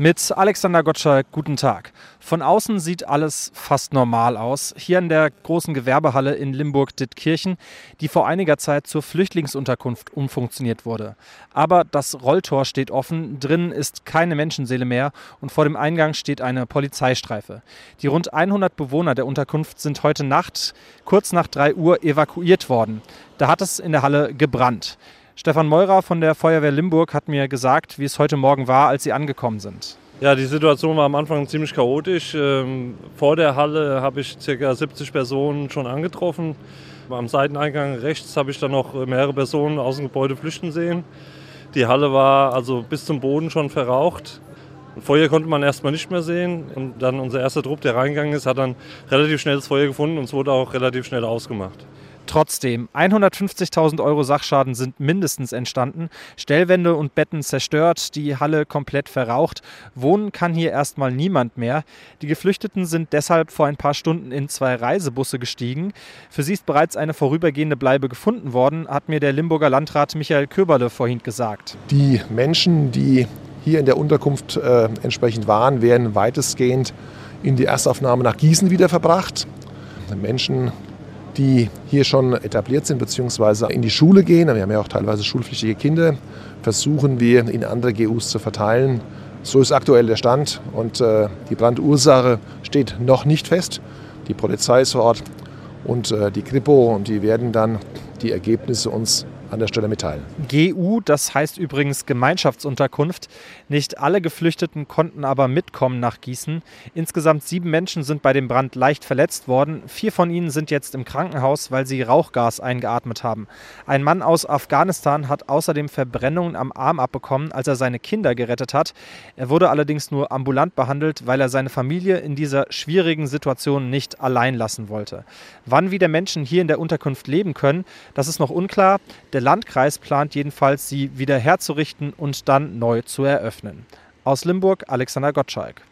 Mit Alexander Gottschalk, guten Tag. Von außen sieht alles fast normal aus. Hier in der großen Gewerbehalle in Limburg-Dittkirchen, die vor einiger Zeit zur Flüchtlingsunterkunft umfunktioniert wurde. Aber das Rolltor steht offen, drinnen ist keine Menschenseele mehr und vor dem Eingang steht eine Polizeistreife. Die rund 100 Bewohner der Unterkunft sind heute Nacht, kurz nach 3 Uhr, evakuiert worden. Da hat es in der Halle gebrannt. Stefan Meurer von der Feuerwehr Limburg hat mir gesagt, wie es heute Morgen war, als sie angekommen sind. Ja, die Situation war am Anfang ziemlich chaotisch. Ähm, vor der Halle habe ich ca. 70 Personen schon angetroffen. Am Seiteneingang rechts habe ich dann noch mehrere Personen aus dem Gebäude flüchten sehen. Die Halle war also bis zum Boden schon verraucht. Feuer konnte man erstmal nicht mehr sehen. Und dann unser erster Trupp, der reingegangen ist, hat dann relativ schnell das Feuer gefunden und es wurde auch relativ schnell ausgemacht. Trotzdem, 150.000 Euro Sachschaden sind mindestens entstanden. Stellwände und Betten zerstört, die Halle komplett verraucht. Wohnen kann hier erstmal niemand mehr. Die Geflüchteten sind deshalb vor ein paar Stunden in zwei Reisebusse gestiegen. Für sie ist bereits eine vorübergehende Bleibe gefunden worden, hat mir der Limburger Landrat Michael Köberle vorhin gesagt. Die Menschen, die hier in der Unterkunft äh, entsprechend waren, werden weitestgehend in die Erstaufnahme nach Gießen wieder verbracht. Menschen die hier schon etabliert sind bzw. in die Schule gehen, wir haben ja auch teilweise schulpflichtige Kinder, versuchen wir in andere GUs zu verteilen. So ist aktuell der Stand und äh, die Brandursache steht noch nicht fest. Die Polizei ist vor Ort und äh, die Kripo und die werden dann die Ergebnisse uns an der Stelle mitteilen. GU, das heißt übrigens Gemeinschaftsunterkunft. Nicht alle Geflüchteten konnten aber mitkommen nach Gießen. Insgesamt sieben Menschen sind bei dem Brand leicht verletzt worden. Vier von ihnen sind jetzt im Krankenhaus, weil sie Rauchgas eingeatmet haben. Ein Mann aus Afghanistan hat außerdem Verbrennungen am Arm abbekommen, als er seine Kinder gerettet hat. Er wurde allerdings nur ambulant behandelt, weil er seine Familie in dieser schwierigen Situation nicht allein lassen wollte. Wann wieder Menschen hier in der Unterkunft leben können, das ist noch unklar. Der der Landkreis plant jedenfalls, sie wieder herzurichten und dann neu zu eröffnen. Aus Limburg Alexander Gottschalk.